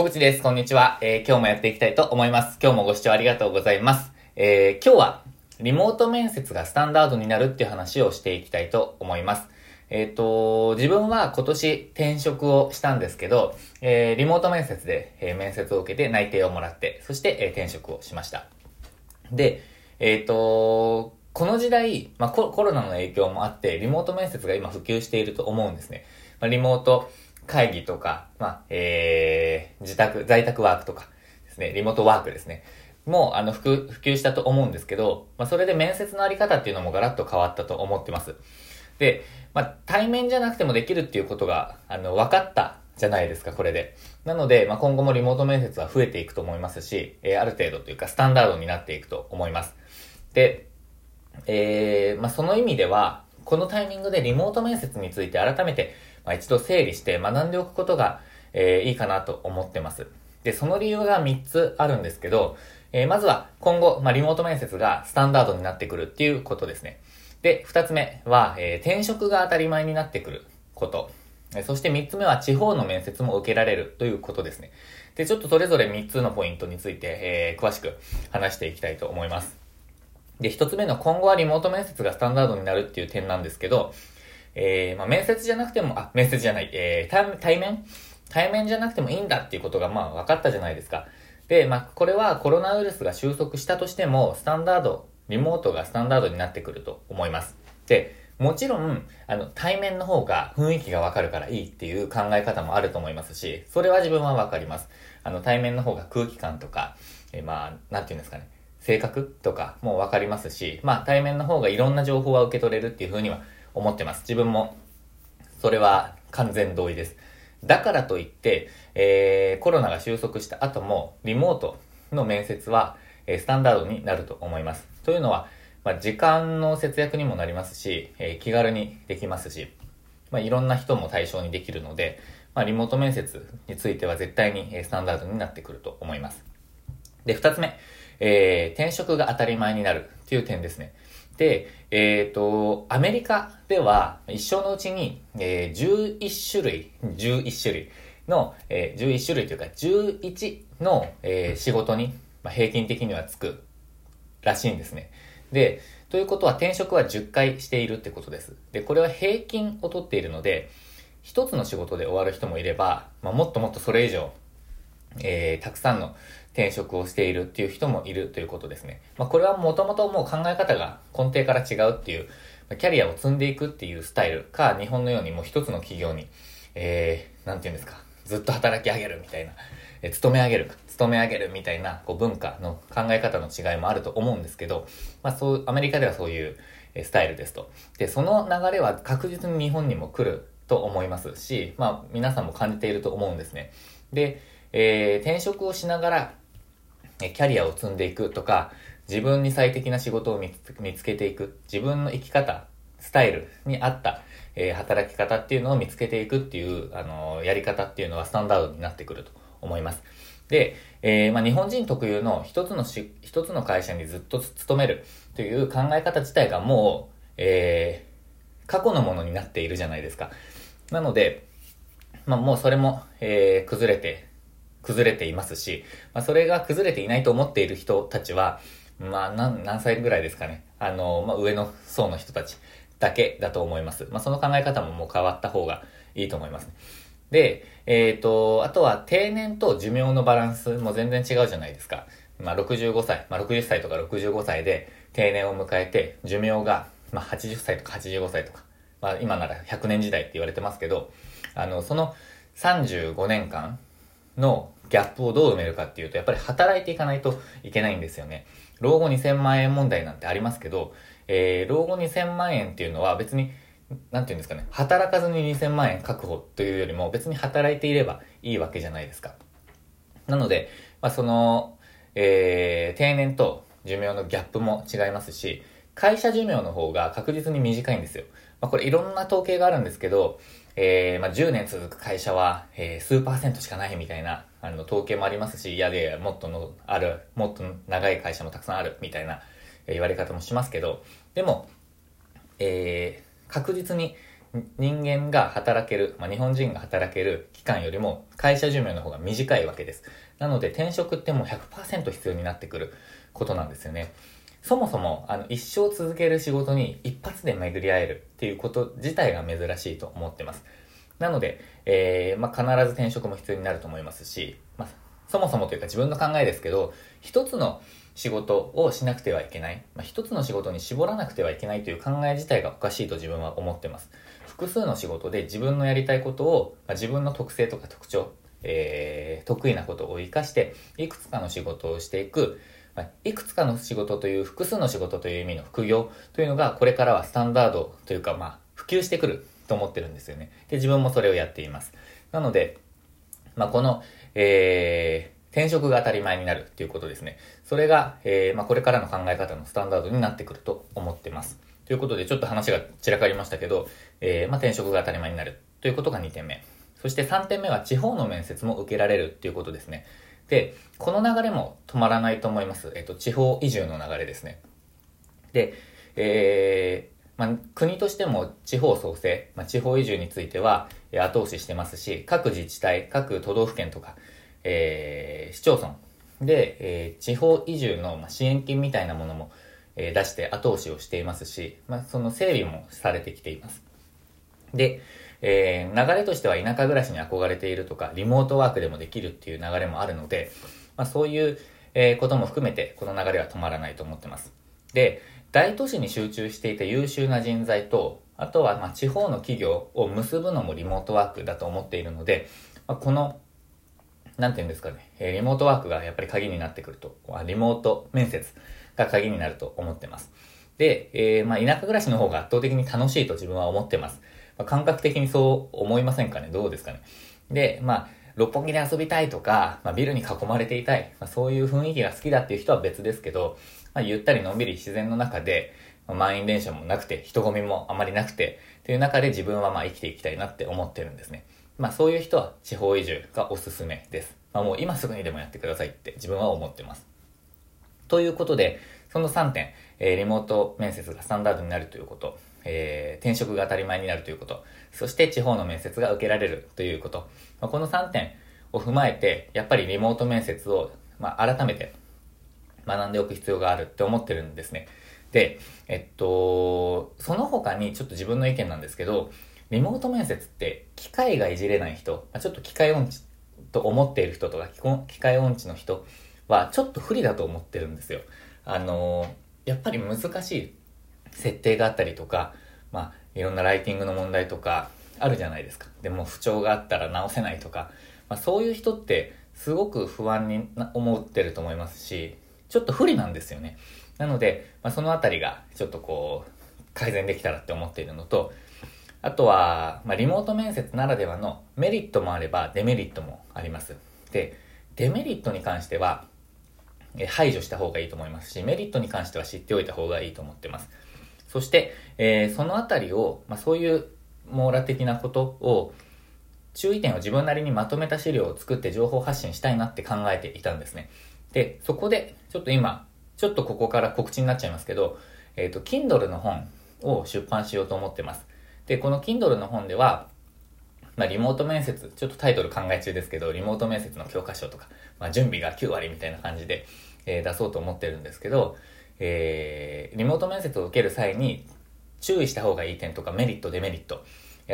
小口です。こんにちは、えー、今日もやっていきたいと思います。今日もご視聴ありがとうございます。えー、今日はリモート面接がスタンダードになるっていう話をしていきたいと思います。えっ、ー、と、自分は今年転職をしたんですけど、え、リモート面接で、え、面接を受けて内定をもらって、そして、え、転職をしました。で、えっ、と、この時代、まあコ、コロナの影響もあって、リモート面接が今普及していると思うんですね。まあ、リモート会議とか、まあ、えー、自宅、在宅ワークとかですね、リモートワークですね。もう、あの、普及したと思うんですけど、まあ、それで面接のあり方っていうのもガラッと変わったと思ってます。で、まあ、対面じゃなくてもできるっていうことが、あの、分かったじゃないですか、これで。なので、まあ、今後もリモート面接は増えていくと思いますし、えー、ある程度というか、スタンダードになっていくと思います。で、えー、まあ、その意味では、このタイミングでリモート面接について改めて、まあ、一度整理して学んでおくことが、えー、いいかなと思ってます。で、その理由が3つあるんですけど、えー、まずは今後、まあ、リモート面接がスタンダードになってくるっていうことですね。で、2つ目は、えー、転職が当たり前になってくること。そして3つ目は地方の面接も受けられるということですね。で、ちょっとそれぞれ3つのポイントについて、えー、詳しく話していきたいと思います。で、1つ目の今後はリモート面接がスタンダードになるっていう点なんですけど、えー、まあ、面接じゃなくても、あ、面接じゃない、えー、対面？対面じゃなくてもいいんだっていうことが、まあ、分かったじゃないですか。で、まあ、これはコロナウイルスが収束したとしても、スタンダード、リモートがスタンダードになってくると思います。で、もちろん、あの、対面の方が雰囲気がわかるからいいっていう考え方もあると思いますし、それは自分はわかります。あの、対面の方が空気感とか、えー、まあ、なんていうんですかね、性格とかもわかりますし、まあ、対面の方がいろんな情報は受け取れるっていうふうには思ってます。自分も、それは完全同意です。だからといって、えー、コロナが収束した後も、リモートの面接は、えー、スタンダードになると思います。というのは、まあ、時間の節約にもなりますし、えー、気軽にできますし、まあ、いろんな人も対象にできるので、まあ、リモート面接については絶対にえスタンダードになってくると思います。で、二つ目、えー、転職が当たり前になるっていう点ですね。で、えっ、ー、と、アメリカでは一生のうちに、えー、11種類、11種類の、えー、11種類というか11の、えー、仕事に、まあ、平均的にはつくらしいんですね。で、ということは転職は10回しているってことです。で、これは平均をとっているので、一つの仕事で終わる人もいれば、まあ、もっともっとそれ以上、えー、たくさんの転職をしているっていう人もいるということですね。まあ、これはもともともう考え方が根底から違うっていう、キャリアを積んでいくっていうスタイルか、日本のようにもう一つの企業に、えー、なんて言うんですか、ずっと働き上げるみたいな、えー、勤め上げる、勤め上げるみたいな、こう文化の考え方の違いもあると思うんですけど、まあそう、アメリカではそういうスタイルですと。で、その流れは確実に日本にも来ると思いますし、まあ皆さんも感じていると思うんですね。で、えー、転職をしながら、キャリアを積んでいくとか、自分に最適な仕事を見つけていく、自分の生き方、スタイルに合った、えー、働き方っていうのを見つけていくっていう、あのー、やり方っていうのはスタンダードになってくると思います。で、えー、まあ、日本人特有の一つのし、一つの会社にずっと勤めるという考え方自体がもう、え、過去のものになっているじゃないですか。なので、まあ、もうそれも、え、崩れて、崩れていますし、まあ、それが崩れていないと思っている人たちは、まあ、何、何歳ぐらいですかね。あの、まあ、上の層の人たちだけだと思います。まあ、その考え方ももう変わった方がいいと思います、で、えっ、ー、と、あとは定年と寿命のバランスも全然違うじゃないですか。まあ、65歳、まあ、60歳とか65歳で定年を迎えて、寿命が、まあ、80歳とか85歳とか、まあ、今なら100年時代って言われてますけど、あの、その35年間のギャップをどう埋めるかっていうと、やっぱり働いていかないといけないんですよね。老後2000万円問題なんてありますけど、えー、老後2000万円っていうのは別に、なんていうんですかね、働かずに2000万円確保というよりも別に働いていればいいわけじゃないですか。なので、まあ、その、えー、定年と寿命のギャップも違いますし、会社寿命の方が確実に短いんですよ。まあ、これいろんな統計があるんですけど、えー、まあ、10年続く会社は、えー、数パーセントしかないみたいな、あの、統計もありますし、いやで、もっとの、ある、もっと長い会社もたくさんある、みたいな、え、言われ方もしますけど、でも、えー、確実に人間が働ける、まあ、日本人が働ける期間よりも会社寿命の方が短いわけです。なので転職ってもう100%必要になってくることなんですよね。そもそも、あの、一生続ける仕事に一発で巡り合えるっていうこと自体が珍しいと思ってます。なので、えー、まあ、必ず転職も必要になると思いますし、まあ、そもそもというか自分の考えですけど、一つの仕事をしなくてはいけない。まあ、一つの仕事に絞らなくてはいけないという考え自体がおかしいと自分は思ってます。複数の仕事で自分のやりたいことを、まあ、自分の特性とか特徴、えー、得意なことを活かして、いくつかの仕事をしていく、まあ、いくつかの仕事という複数の仕事という意味の副業というのがこれからはスタンダードというかまあ普及してくると思ってるんですよね。で、自分もそれをやっています。なので、まあ、この、えー、転職が当たり前になるっていうことですね。それが、えー、まあ、これからの考え方のスタンダードになってくると思ってます。ということで、ちょっと話が散らかりましたけど、えー、まあ、転職が当たり前になるということが2点目。そして3点目は地方の面接も受けられるっていうことですね。で、この流れも止まらないと思います。えっと、地方移住の流れですね。で、えー、まあ、国としても地方創生、まあ、地方移住については後押ししてますし、各自治体、各都道府県とか、えー、市町村で、えー、地方移住の支援金みたいなものも、えー、出して後押しをしていますし、まあ、その整備もされてきています。で、えー、流れとしては田舎暮らしに憧れているとか、リモートワークでもできるっていう流れもあるので、まあ、そういう、えー、ことも含めて、この流れは止まらないと思ってます。で、大都市に集中していた優秀な人材と、あとは、まあ、地方の企業を結ぶのもリモートワークだと思っているので、まあ、このなんて言うんですかね、えリモートワークがやっぱり鍵になってくると、リモート面接が鍵になると思ってます。で、えー、まあ、田舎暮らしの方が圧倒的に楽しいと自分は思ってます。まあ、感覚的にそう思いませんかね？どうですかね？で、まあ、六本木で遊びたいとか、まあ、ビルに囲まれていたい、まあ、そういう雰囲気が好きだっていう人は別ですけど、まあ、ゆったりのんびり自然の中で、まあ、満員電車もなくて、人混みもあまりなくて、という中で自分はまあ生きていきたいなって思ってるんですね。まあそういう人は地方移住がおすすめです。まあもう今すぐにでもやってくださいって自分は思ってます。ということで、その3点、えー、リモート面接がスタンダードになるということ、えー、転職が当たり前になるということ、そして地方の面接が受けられるということ、まあ、この3点を踏まえて、やっぱりリモート面接を、まあ、改めて学んでおく必要があるって思ってるんですね。で、えっと、その他にちょっと自分の意見なんですけど、リモート面接って機械がいじれない人、まあ、ちょっと機械音痴と思っている人とか機械音痴の人はちょっと不利だと思ってるんですよ。あの、やっぱり難しい設定があったりとか、まあ、いろんなライティングの問題とかあるじゃないですか。でも不調があったら直せないとか、まあ、そういう人ってすごく不安に思ってると思いますし、ちょっと不利なんですよね。なので、まあ、そのあたりがちょっとこう、改善できたらって思っているのと、あとは、まあ、リモート面接ならではのメリットもあればデメリットもあります。で、デメリットに関しては、排除した方がいいと思いますし、メリットに関しては知っておいた方がいいと思ってます。そして、えー、そのあたりを、まあ、そういう網羅的なことを、注意点を自分なりにまとめた資料を作って情報発信したいなって考えていたんですね。で、そこで、ちょっと今、ちょっとここから告知になっちゃいますけど、えっ、ー、と、Kindle の本を出版しようと思ってます。で、この Kindle の本では、まあ、リモート面接、ちょっとタイトル考え中ですけど、リモート面接の教科書とか、まあ、準備が9割みたいな感じで、えー、出そうと思ってるんですけど、えー、リモート面接を受ける際に注意した方がいい点とかメリット、デメリット、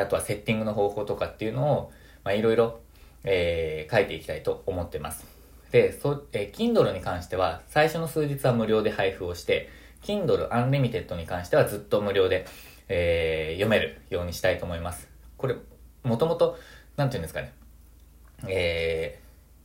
あとはセッティングの方法とかっていうのを、まあ、いろいろ、えー、書いていきたいと思ってます。で、そ、えー、Kindle に関しては、最初の数日は無料で配布をして、Kindle Unlimited に関してはずっと無料で、えー、読めるようにしたいと思います。これ、もともと、なんていうんですかね、え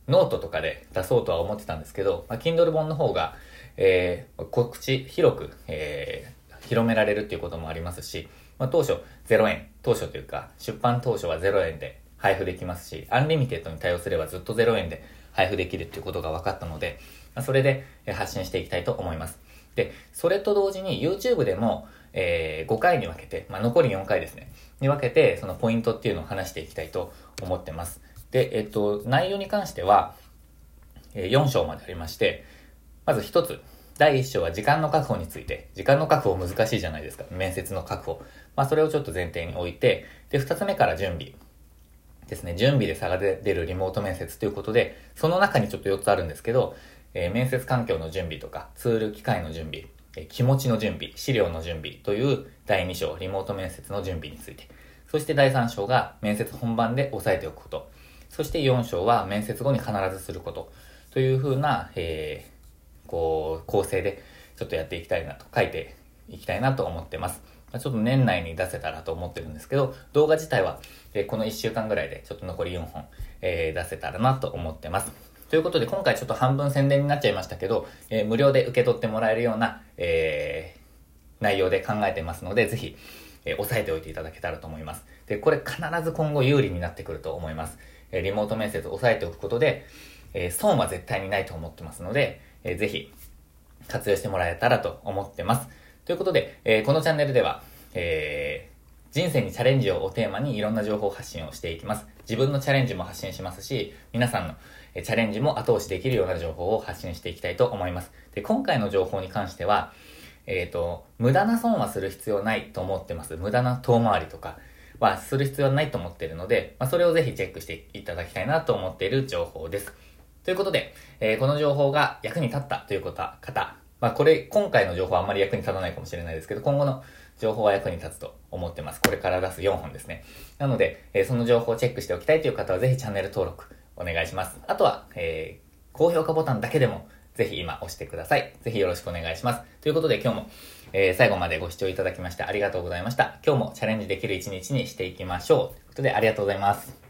ー、ノートとかで出そうとは思ってたんですけど、まあ、Kindle 本の方が、えー、告知、広く、えー、広められるっていうこともありますし、まあ、当初0円、当初というか、出版当初は0円で配布できますし、アンリミテッドに対応すればずっと0円で配布できるっていうことが分かったので、まあ、それで発信していきたいと思います。で、それと同時に YouTube でも、えー、5回に分けて、まあ、残り4回ですね、に分けて、そのポイントっていうのを話していきたいと思ってます。で、えっと、内容に関しては、えー、4章までありまして、まず1つ、第1章は時間の確保について、時間の確保難しいじゃないですか、面接の確保。まあ、それをちょっと前提に置いて、で、二つ目から準備。ですね、準備で差が出るリモート面接ということで、その中にちょっと4つあるんですけど、えー、面接環境の準備とか、ツール機械の準備、えー、気持ちの準備、資料の準備という第2章、リモート面接の準備について。そして第3章が面接本番で押さえておくこと。そして4章は面接後に必ずすること。というふうな、えー、こう、構成でちょっとやっていきたいなと、書いていきたいなと思ってます。ちょっと年内に出せたらと思ってるんですけど、動画自体は、えこの1週間ぐらいでちょっと残り4本、えー、出せたらなと思ってます。ということで、今回ちょっと半分宣伝になっちゃいましたけど、えー、無料で受け取ってもらえるような、えー、内容で考えてますので、ぜひ、えー、押さえておいていただけたらと思います。で、これ必ず今後有利になってくると思います。え、リモート面接押さえておくことで、え、損は絶対にないと思ってますので、えー、ぜひ、活用してもらえたらと思ってます。ということで、えー、このチャンネルでは、え、人生にチャレンジをおテーマにいろんな情報発信をしていきます。自分のチャレンジも発信しますし、皆さんのチャレンジも後押しできるような情報を発信していきたいと思います。で、今回の情報に関しては、えっ、ー、と、無駄な損はする必要ないと思ってます。無駄な遠回りとかはする必要はないと思っているので、まあ、それをぜひチェックしていただきたいなと思っている情報です。ということで、えー、この情報が役に立ったということは方、まあこれ、今回の情報はあんまり役に立たないかもしれないですけど、今後の情報は役に立つと思ってます。これから出す4本ですね。なので、えー、その情報をチェックしておきたいという方はぜひチャンネル登録お願いします。あとは、えー、高評価ボタンだけでもぜひ今押してください。ぜひよろしくお願いします。ということで今日も、えー、最後までご視聴いただきましてありがとうございました。今日もチャレンジできる一日にしていきましょう。ということでありがとうございます。